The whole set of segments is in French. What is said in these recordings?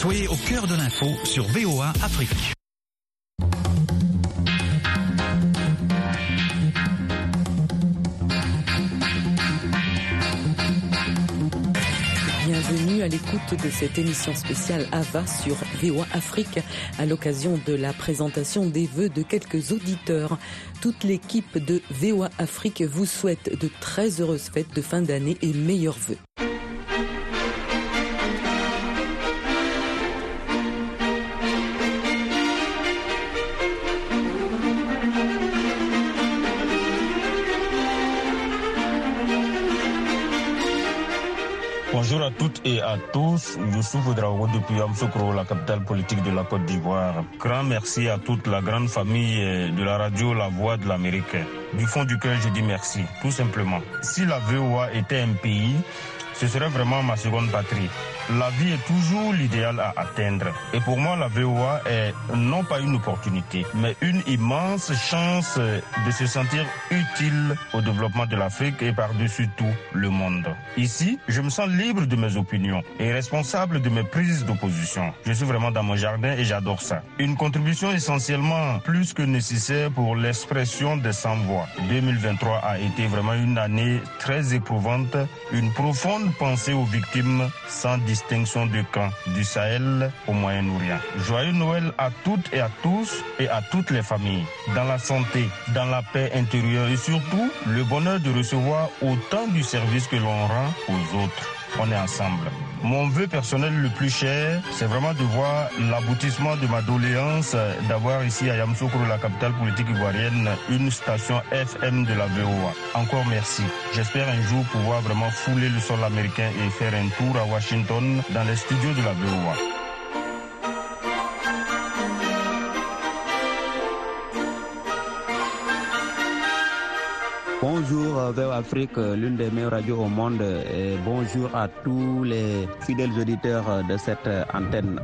Soyez au cœur de l'info sur VOA Afrique. Bienvenue à l'écoute de cette émission spéciale AVA sur VOA Afrique à l'occasion de la présentation des vœux de quelques auditeurs. Toute l'équipe de VOA Afrique vous souhaite de très heureuses fêtes de fin d'année et meilleurs vœux. À toutes et à tous. Je suis Foudraogo depuis Amsokro, la capitale politique de la Côte d'Ivoire. Grand merci à toute la grande famille de la radio La Voix de l'Amérique. Du fond du cœur, je dis merci, tout simplement. Si la VOA était un pays, ce serait vraiment ma seconde patrie. La vie est toujours l'idéal à atteindre. Et pour moi, la VOA est non pas une opportunité, mais une immense chance de se sentir utile au développement de l'Afrique et par-dessus tout le monde. Ici, je me sens libre de mes opinions et responsable de mes prises d'opposition. Je suis vraiment dans mon jardin et j'adore ça. Une contribution essentiellement plus que nécessaire pour l'expression des sans-voix. 2023 a été vraiment une année très éprouvante, une profonde pensée aux victimes sans distinction de camp, du Sahel au Moyen-Orient. Joyeux Noël à toutes et à tous et à toutes les familles, dans la santé, dans la paix intérieure et surtout le bonheur de recevoir autant du service que l'on rend aux autres. On est ensemble. Mon vœu personnel le plus cher, c'est vraiment de voir l'aboutissement de ma doléance d'avoir ici à Yamoussoukro, la capitale politique ivoirienne, une station FM de la VOA. Encore merci. J'espère un jour pouvoir vraiment fouler le sol américain et faire un tour à Washington dans les studios de la VOA. Bonjour vers Afrique, l'une des meilleures radios au monde et bonjour à tous les fidèles auditeurs de cette antenne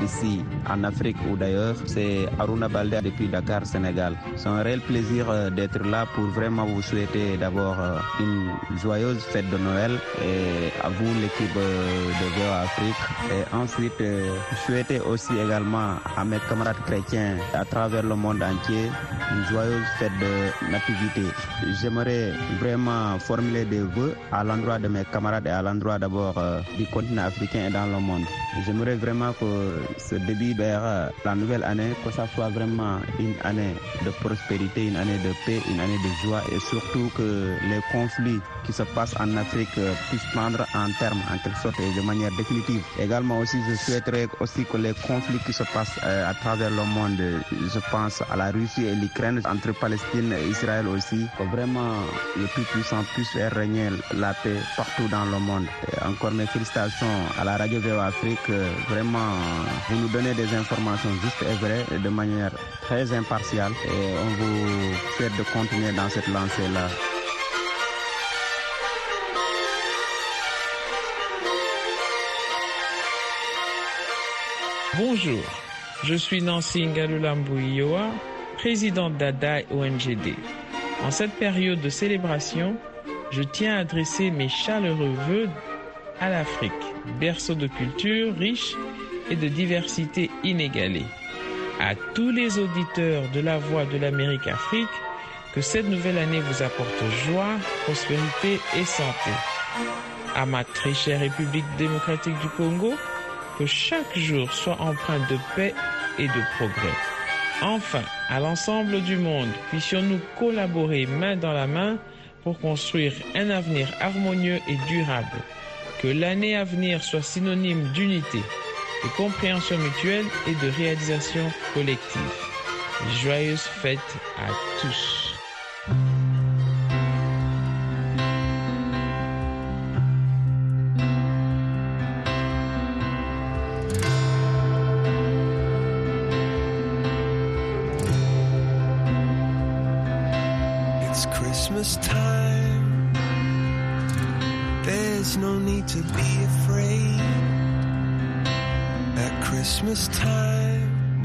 d'ici en Afrique ou d'ailleurs. C'est Aruna Balde depuis Dakar, Sénégal. C'est un réel plaisir d'être là pour vraiment vous souhaiter d'abord une joyeuse fête de Noël et à vous l'équipe de VOA Afrique. Et ensuite, souhaiter aussi également à mes camarades chrétiens à travers le monde entier une joyeuse fête de nativité. Vraiment formuler des vœux à l'endroit de mes camarades et à l'endroit d'abord euh, du continent africain et dans le monde. J'aimerais vraiment que ce début vers euh, la nouvelle année, que ça soit vraiment une année de prospérité, une année de paix, une année de joie et surtout que les conflits qui se passent en Afrique euh, puissent prendre en terme en quelque sorte et de manière définitive. Également aussi, je souhaiterais aussi que les conflits qui se passent à travers le monde, je pense à la Russie et l'Ukraine, entre Palestine et Israël aussi, vraiment le plus puissant puisse faire régner la paix partout dans le monde. Et encore mes félicitations à la radio VO Afrique. Vraiment, vous nous donnez des informations justes et vraies de manière très impartiale. Et on vous souhaite de continuer dans cette lancée-là. Bonjour, je suis Nancy Ngalulambu présidente d'ADA ONGD. En cette période de célébration, je tiens à adresser mes chaleureux vœux à l'Afrique, berceau de culture riche et de diversité inégalée. À tous les auditeurs de la Voix de l'Amérique Afrique, que cette nouvelle année vous apporte joie, prospérité et santé. À ma très chère République démocratique du Congo, que chaque jour soit empreint de paix et de progrès. Enfin, à l'ensemble du monde, puissions-nous collaborer main dans la main pour construire un avenir harmonieux et durable. Que l'année à venir soit synonyme d'unité, de compréhension mutuelle et de réalisation collective. Joyeuses fêtes à tous. Need to be afraid. At Christmas time,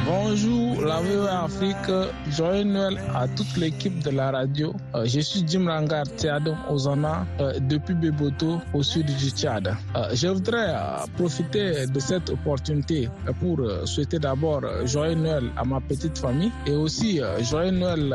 Bonjour, la VOA Afrique. Joyeux Noël à toute l'équipe de la radio. Euh, je suis Jim Rangar Tiado Ozana euh, depuis Beboto au sud du Tchad. Euh, je voudrais profiter de cette opportunité pour souhaiter d'abord joyeux Noël à ma petite famille et aussi joyeux Noël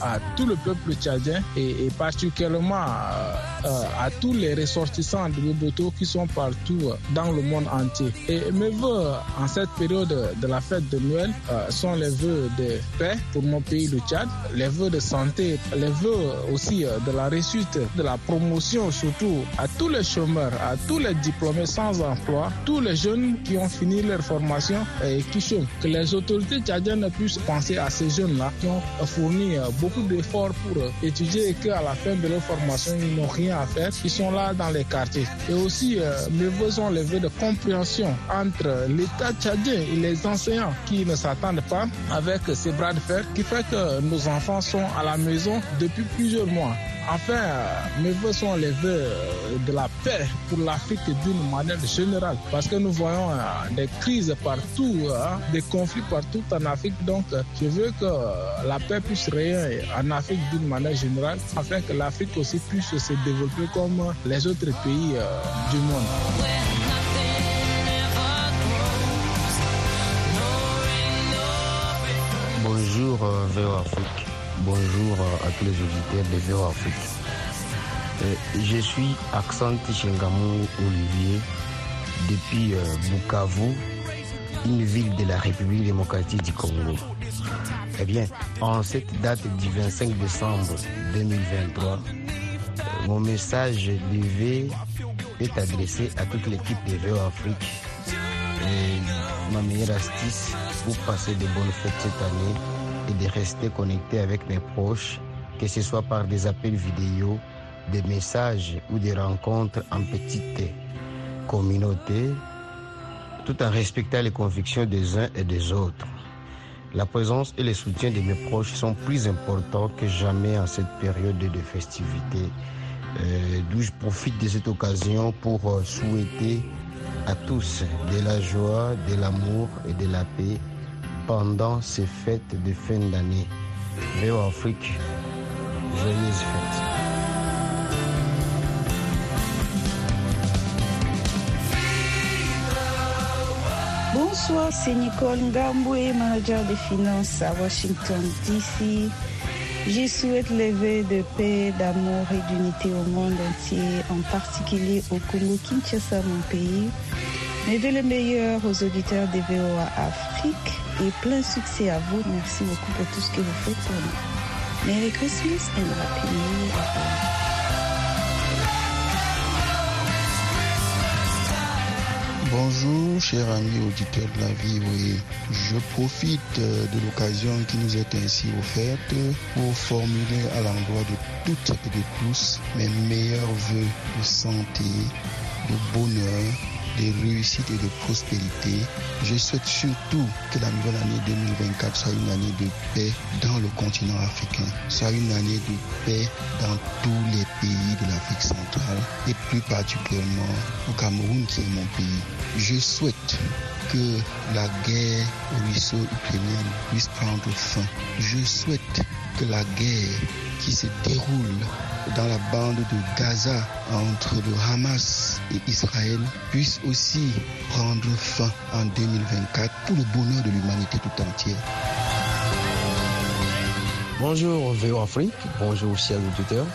à tout le peuple tchadien et, et particulièrement à tous les ressortissants de Beboto qui sont partout dans le monde entier. Et mes voeux en cette période de la fête de Noël euh, sont les vœux de paix pour mon pays, le Tchad, les vœux de santé, les vœux aussi euh, de la réussite, de la promotion surtout à tous les chômeurs, à tous les diplômés sans emploi, tous les jeunes qui ont fini leur formation et qui chôment. Que les autorités tchadiennes puissent penser à ces jeunes-là qui ont fourni euh, beaucoup d'efforts pour étudier et qu'à la fin de leur formation, ils n'ont rien à faire, ils sont là dans les quartiers. Et aussi, mes vœux sont les vœux de compréhension entre l'État tchadien et les enseignants qui ne s'attendent pas avec ces bras de fer qui fait que nos enfants sont à la maison depuis plusieurs mois. Enfin, mes voeux sont les vœux de la paix pour l'Afrique d'une manière générale parce que nous voyons euh, des crises partout, hein, des conflits partout en Afrique. Donc, je veux que la paix puisse régner en Afrique d'une manière générale afin que l'Afrique aussi puisse se développer comme les autres pays euh, du monde. Bonjour euh, VO Afrique. Bonjour euh, à tous les auditeurs de VO Afrique. Euh, je suis Accent Chingamou Olivier depuis Bukavu, une ville de la République démocratique du Congo. Eh bien, en cette date du 25 décembre 2023, mon message levé est adressé à toute l'équipe de VO Afrique. Ma meilleure astuce pour passer de bonnes fêtes cette année et de rester connecté avec mes proches, que ce soit par des appels vidéo, des messages ou des rencontres en petite communauté, tout en respectant les convictions des uns et des autres. La présence et le soutien de mes proches sont plus importants que jamais en cette période de festivités, euh, d'où je profite de cette occasion pour euh, souhaiter à tous de la joie, de l'amour et de la paix pendant ces fêtes de fin d'année. Léo Afrique, joyeuses fêtes. Bonsoir, c'est Nicole Ngamboué, manager des finances à Washington, D.C. Je souhaite lever de paix, d'amour et d'unité au monde entier, en particulier au Congo-Kinshasa, mon pays. De le meilleur aux auditeurs des VOA Afrique et plein succès à vous. Merci beaucoup pour tout ce que vous faites pour nous. Merry Christmas and Happy New Year. Bonjour, chers amis auditeurs de la vie. Oui, je profite euh, de l'occasion qui nous est ainsi offerte pour formuler à l'endroit de toutes et de tous mes meilleurs voeux de santé, de bonheur, de réussite et de prospérité. Je souhaite surtout que la nouvelle année 2024 soit une année de paix dans le continent africain, soit une année de paix dans tous les pays de l'Afrique centrale et plus particulièrement au Cameroun qui est mon pays. Je souhaite que la guerre russo-ukrainienne puisse prendre fin. Je souhaite que la guerre qui se déroule dans la bande de Gaza entre le Hamas et Israël puisse aussi prendre fin en 2024 pour le bonheur de l'humanité tout entière. Bonjour VO Afrique, bonjour chers auditeurs.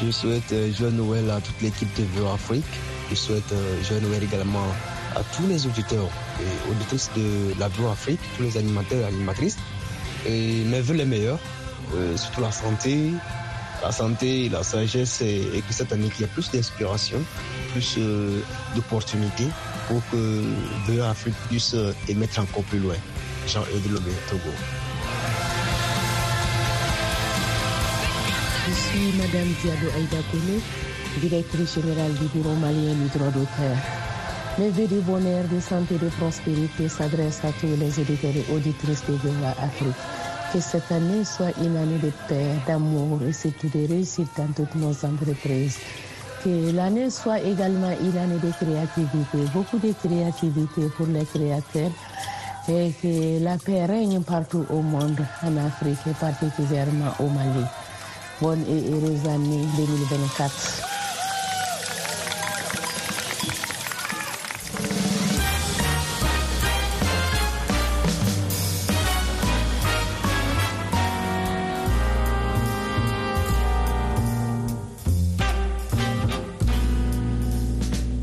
Je souhaite euh, joyeux Noël à toute l'équipe de VO Afrique. Je souhaite euh, joyeux Noël également à tous les auditeurs et auditrices de la VO Afrique, tous les animateurs et animatrices. Et mes voeux les meilleurs, euh, surtout la santé, la santé, la sagesse et, que cette année qu'il y ait plus d'inspiration, plus euh, d'opportunités pour que VO Afrique puisse euh, émettre encore plus loin. Lobé, Togo. Je suis Madame Diado Aïda Kone, directrice générale du Bureau malien du droit d'auteur. Mes vœux de bonheur, de santé, de prospérité s'adressent à tous les éditeurs et auditrices de VOA Afrique. Que cette année soit une année de paix, d'amour et surtout de réussite dans toutes nos entreprises. Que l'année soit également une année de créativité, beaucoup de créativité pour les créateurs et que la paix règne partout au monde, en Afrique et particulièrement au Mali. Bonne et heureuse année 2024.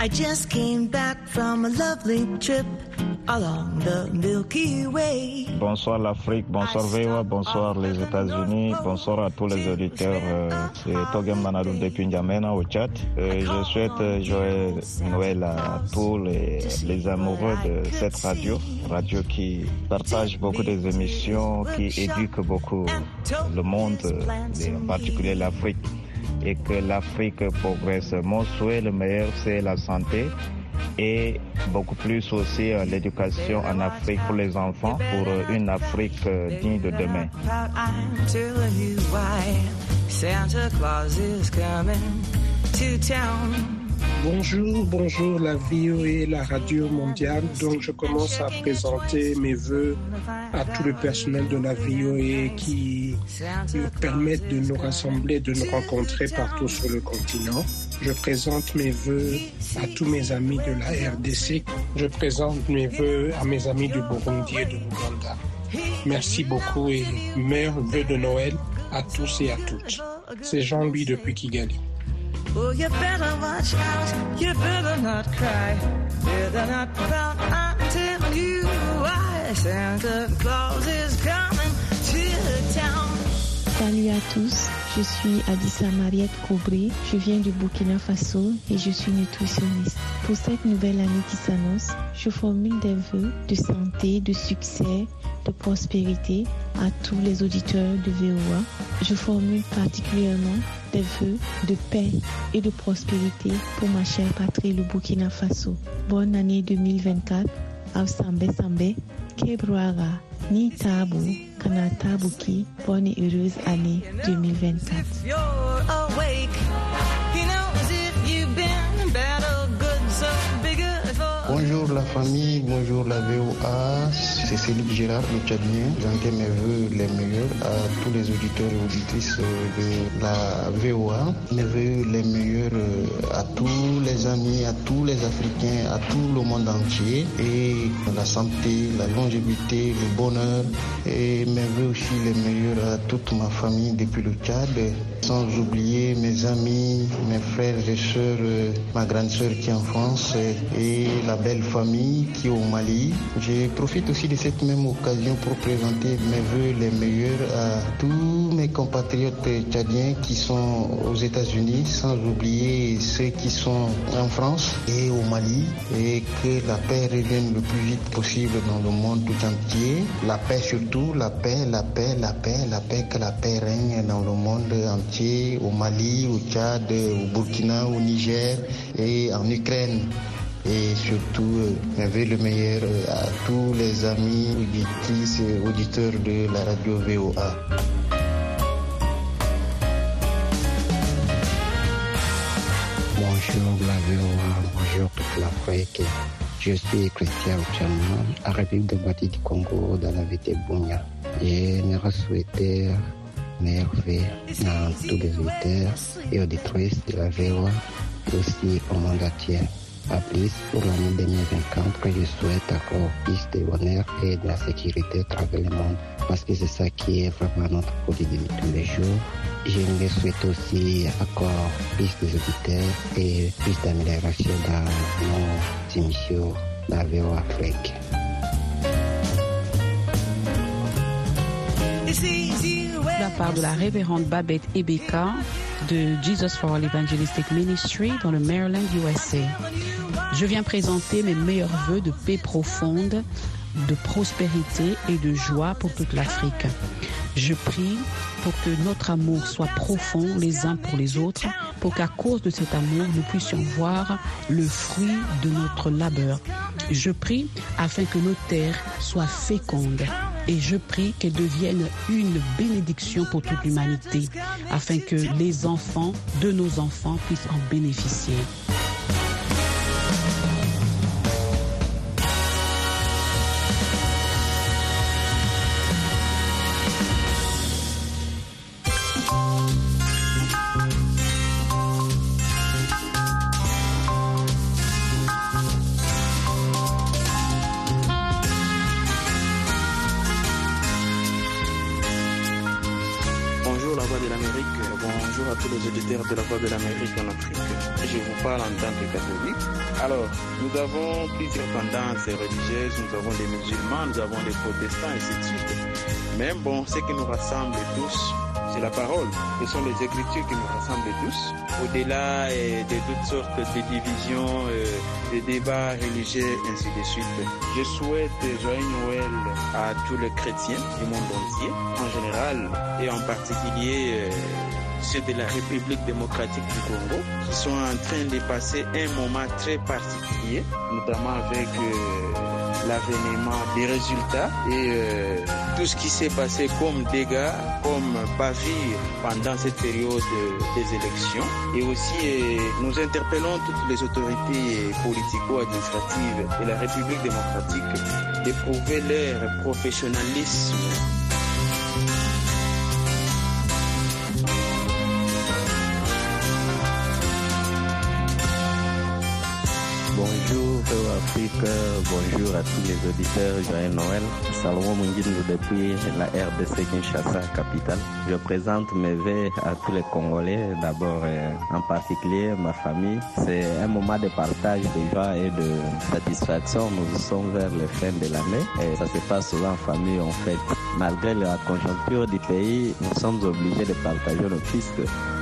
I just came back from a lovely trip along the Milky Way. Bonsoir l'Afrique, bonsoir VOA, bonsoir les États-Unis, bonsoir à tous les auditeurs. Euh, C'est Togem Manadou depuis N'Djamena au Tchad. Euh, je souhaite joyeux Noël à tous les, les amoureux de cette radio, radio qui partage beaucoup des émissions, qui éduque beaucoup le monde, et en particulier l'Afrique et que l'Afrique progresse. Mon souhait le meilleur, c'est la santé et beaucoup plus aussi euh, l'éducation en Afrique pour les enfants, pour euh, une Afrique euh, digne de demain. Santa Claus. Bonjour, bonjour la et la radio mondiale. Donc je commence à présenter mes voeux à tout le personnel de la VOA qui nous permettent de nous rassembler, de nous rencontrer partout sur le continent. Je présente mes voeux à tous mes amis de la RDC. Je présente mes voeux à mes amis du Burundi et de l'Ouganda. Merci beaucoup et meilleurs vœux de Noël à tous et à toutes. C'est Jean-Louis depuis Kigali. Oh, you better watch out. You better not cry. Better not pout. Tell you why Santa Claus is town. Salut à tous, je suis Adissa Mariette Kobré, je viens du Burkina Faso et je suis nutritionniste. Pour cette nouvelle année qui s'annonce, je formule des vœux de santé, de succès, de prospérité à tous les auditeurs de VOA. Je formule particulièrement des vœux de paix et de prospérité pour ma chère patrie, le Burkina Faso. Bonne année 2024. Avsambe Sambe, Kebruara, Ni Tabu, Kana Tabuki, bonne et heureuse année 2024. You're awake. He knows if you've been bad or good, so be good for Bonjour la famille, bonjour la VOA, c'est Céline Gérard, le Tchadien. J'entends mes voeux les meilleurs à tous les auditeurs et auditrices de la VOA. Mes voeux les meilleurs à tous les amis, à tous les Africains, à tout le monde entier. Et la santé, la longévité, le bonheur. Et mes voeux aussi les meilleurs à toute ma famille depuis le Tchad. Sans oublier mes amis, mes frères et sœurs, ma grande sœur qui est en France et la belle famille qui est au Mali. Je profite aussi de cette même occasion pour présenter mes voeux les meilleurs à tous mes compatriotes tchadiens qui sont aux États-Unis, sans oublier ceux qui sont en France et au Mali, et que la paix revienne le plus vite possible dans le monde tout entier. La paix surtout, la paix, la paix, la paix, la paix, que la paix règne dans le monde entier, au Mali, au Tchad, au Burkina, au Niger et en Ukraine et surtout euh, veux le meilleur à tous les amis auditrices et auditeurs de la radio VOA. Bonjour la VOA, bonjour toute l'Afrique. Je suis Christian Chama, à République démocratique du Congo, dans la VT Bounia. J'aimerais souhaiter merveille à tous les auditeurs et auditrices de la VOA et aussi au monde à plus pour l'année 2024 que je souhaite encore plus de bonheur et de la sécurité à travers le monde parce que c'est ça qui est vraiment notre quotidien de tous les jours. J'aimerais souhaiter aussi encore plus d'auditeurs et plus d'amélioration dans nos émissions VO Afrique. de la part de la révérende Babette Ebeka de Jesus for All Evangelistic Ministry dans le Maryland, USA. Je viens présenter mes meilleurs voeux de paix profonde, de prospérité et de joie pour toute l'Afrique. Je prie pour que notre amour soit profond les uns pour les autres, pour qu'à cause de cet amour, nous puissions voir le fruit de notre labeur. Je prie afin que nos terres soient fécondes et je prie qu'elle devienne une bénédiction pour toute l'humanité, afin que les enfants de nos enfants puissent en bénéficier. De la Voix de l'Amérique en Afrique. Je vous parle en tant que catholique. Alors, nous avons plusieurs tendances religieuses, nous avons des musulmans, nous avons des protestants, ainsi de suite. Mais bon, ce qui nous rassemble tous, c'est la parole. Ce sont les Écritures qui nous rassemblent tous. Au-delà euh, de toutes sortes de divisions, euh, de débats religieux, ainsi de suite. Je souhaite joyeux Noël à tous les chrétiens du monde entier, en général, et en particulier euh, de la République démocratique du Congo, qui sont en train de passer un moment très particulier, notamment avec l'avènement des résultats et euh, tout ce qui s'est passé comme dégâts, comme bavure pendant cette période des élections. Et aussi, euh, nous interpellons toutes les autorités politico-administratives de la République démocratique d'éprouver leur professionnalisme Afrique, bonjour à tous les auditeurs, joyeux Noël. Salomon Mungindou depuis la RDC Kinshasa, capitale. Je présente mes vœux à tous les Congolais, d'abord en particulier ma famille. C'est un moment de partage, de joie et de satisfaction. Nous sommes vers le fin de l'année et ça se passe souvent en famille, en fait. Malgré la conjoncture du pays, nous sommes obligés de partager le fisc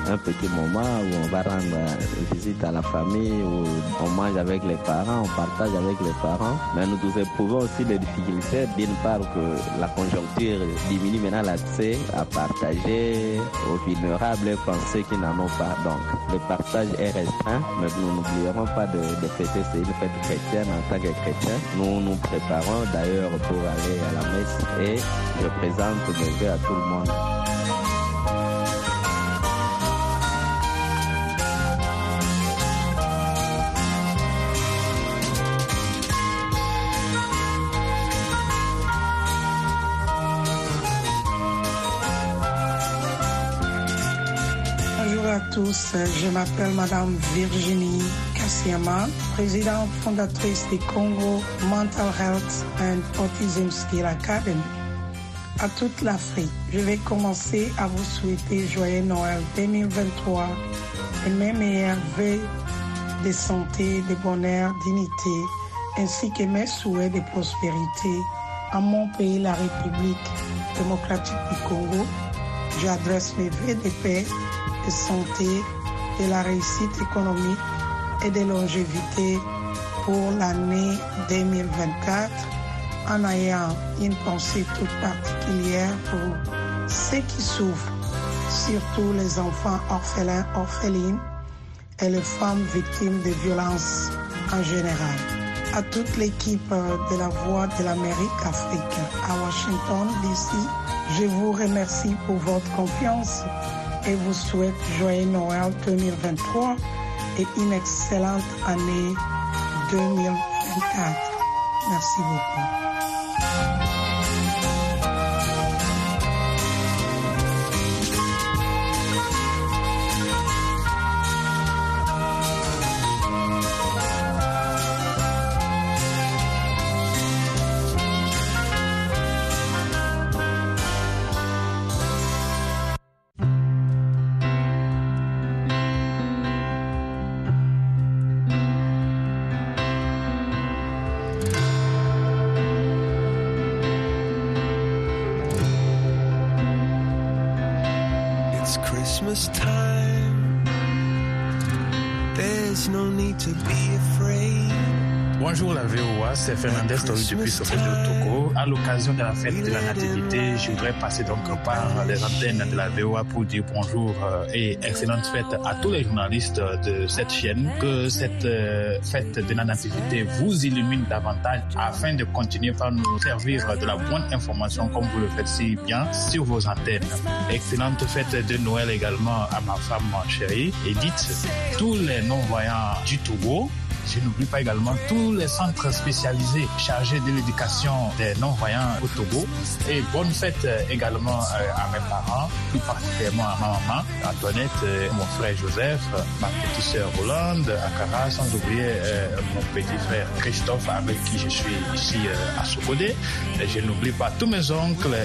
un petit moment où on va rendre visite à la famille, où on mange avec les parents, on partage avec les parents. Mais nous éprouvons aussi des difficultés, d'une part que la conjoncture diminue maintenant l'accès à partager aux vulnérables et ceux qui n'en ont pas. Donc le partage est restreint, mais nous n'oublierons pas de, de fêter, c'est une fête chrétienne en tant que chrétien. Nous nous préparons d'ailleurs pour aller à la messe et je présente mes vœux à tout le monde. Tous, je m'appelle Madame Virginie Kassiama, présidente fondatrice du Congo Mental Health and Autism Skill Academy. À toute l'Afrique, je vais commencer à vous souhaiter joyeux Noël 2023 et mes meilleurs vœux de santé, de bonheur, d'unité, ainsi que mes souhaits de prospérité à mon pays, la République démocratique du Congo. J'adresse mes vœux de paix santé, de la réussite économique et de longévité pour l'année 2024 en ayant une pensée toute particulière pour ceux qui souffrent, surtout les enfants orphelins, orphelines et les femmes victimes de violences en général. À toute l'équipe de la Voix de l'Amérique Afrique à Washington, DC, je vous remercie pour votre confiance et vous souhaite joyeux Noël 2023 et une excellente année 2024. Merci beaucoup. Christmas time. There's no need to be afraid. Bonjour la VOA, c'est Fernandez Tori depuis Sofia du Togo. À l'occasion de la fête de la Nativité, je voudrais passer donc par les antennes de la VOA pour dire bonjour euh, et excellente fête à tous les journalistes de cette chaîne. Que cette euh, fête de la Nativité vous illumine davantage afin de continuer par nous servir de la bonne information comme vous le faites si bien sur vos antennes. Excellente fête de Noël également à ma femme chérie Edith, tous les non-voyants du Togo Je n'oublie pas également tous les centres spécialisés chargés de l'éducation des non-voyants au Togo. Et bonne fête également à mes parents, plus particulièrement à ma maman, Antoinette, mon frère Joseph, ma petite sœur Hollande, Akara, sans oublier mon petit frère Christophe avec qui je suis ici à Sokodé. Je n'oublie pas tous mes oncles,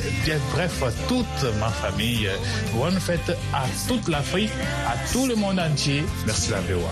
bref, toute ma famille. Bonne fête à toute l'Afrique, à tout le monde entier. Merci la VOA.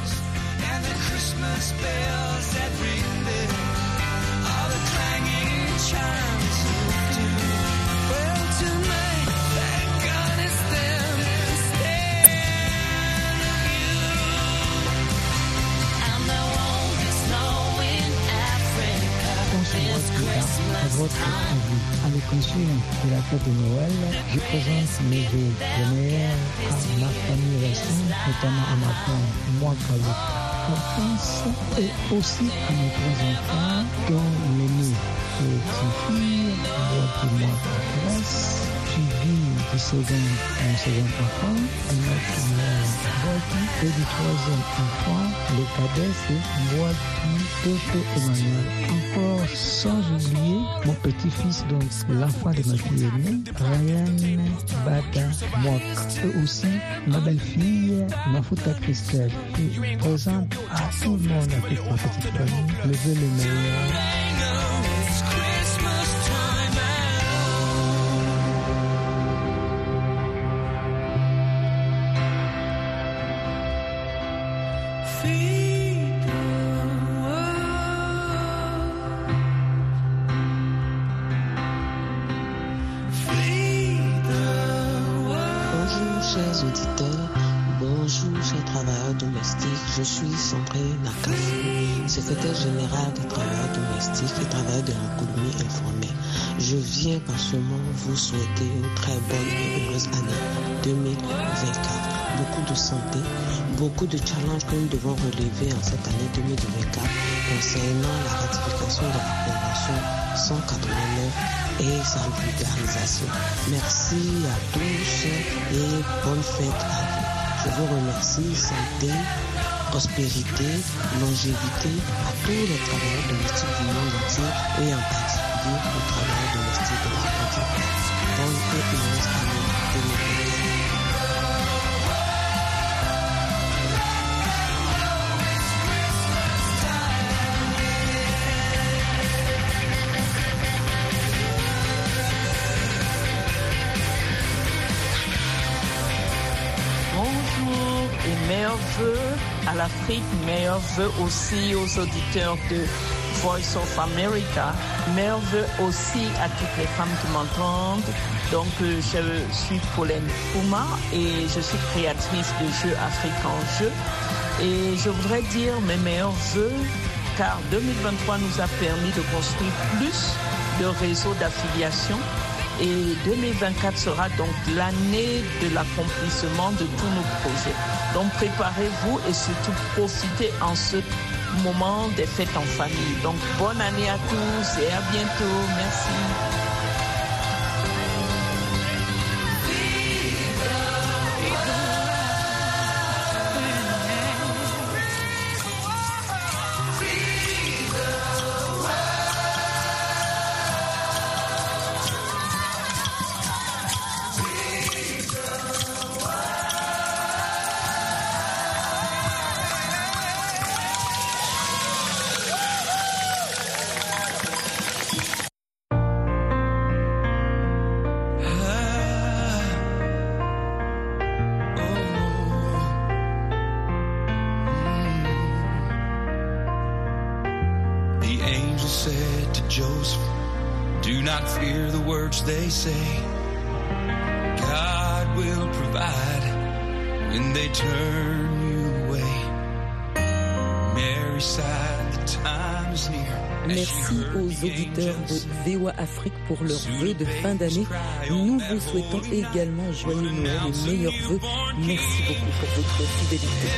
À l'occasion de la fête de Noël, je présente mes vœux de meilleurs à ma famille restante, notamment à ma femme, moi, Kalou, France, et aussi à trois enfants, dont l'aîné une fille, qui moi en Grèce, suivi du second, mon second enfant, et notre Boiti, et du troisième enfant, le cadet, c'est Boiti Toto Emmanuel. Encore sans oublier mon petit-fils, donc l'enfant de ma fille aînée, Ryan Bata Mwak. Et aussi ma belle-fille, Mafuta Christelle, qui présente à tout le monde, toute ma petite famille, le vœu le meilleur. Secrétaire général des travailleurs domestiques et travailleurs de l'économie informelle. Je viens par ce mot vous souhaiter une très bonne et heureuse année 2024. Beaucoup de santé, beaucoup de challenges que nous devons relever en cette année 2024 concernant la ratification de la Convention 189 et sa vulgarisation. Merci à tous et bonne fête à vous. Je vous remercie, santé, prospérité, longévité à tous les travailleurs domestiques du monde entier et en particulier aux travailleurs domestiques meilleurs vœux aussi aux auditeurs de Voice of America, meilleurs vœux aussi à toutes les femmes qui m'entendent. Donc, euh, je suis Pauline Pouma et je suis créatrice de Jeux Afrique en Jeu. Et je voudrais dire mes meilleurs vœux car 2023 nous a permis de construire plus de réseaux d'affiliation et 2024 sera donc l'année de l'accomplissement de tous nos projets. Donc préparez-vous et surtout profitez en ce moment des fêtes en famille. Donc bonne année à tous et à bientôt. Merci. Say. God will provide when they turn you away. Mary sighed, the time is near. Merci aux auditeurs de VOA Afrique pour leurs vœux de fin d'année. Nous vous souhaitons également joyeux Noël et meilleurs vœux. Merci beaucoup pour votre fidélité.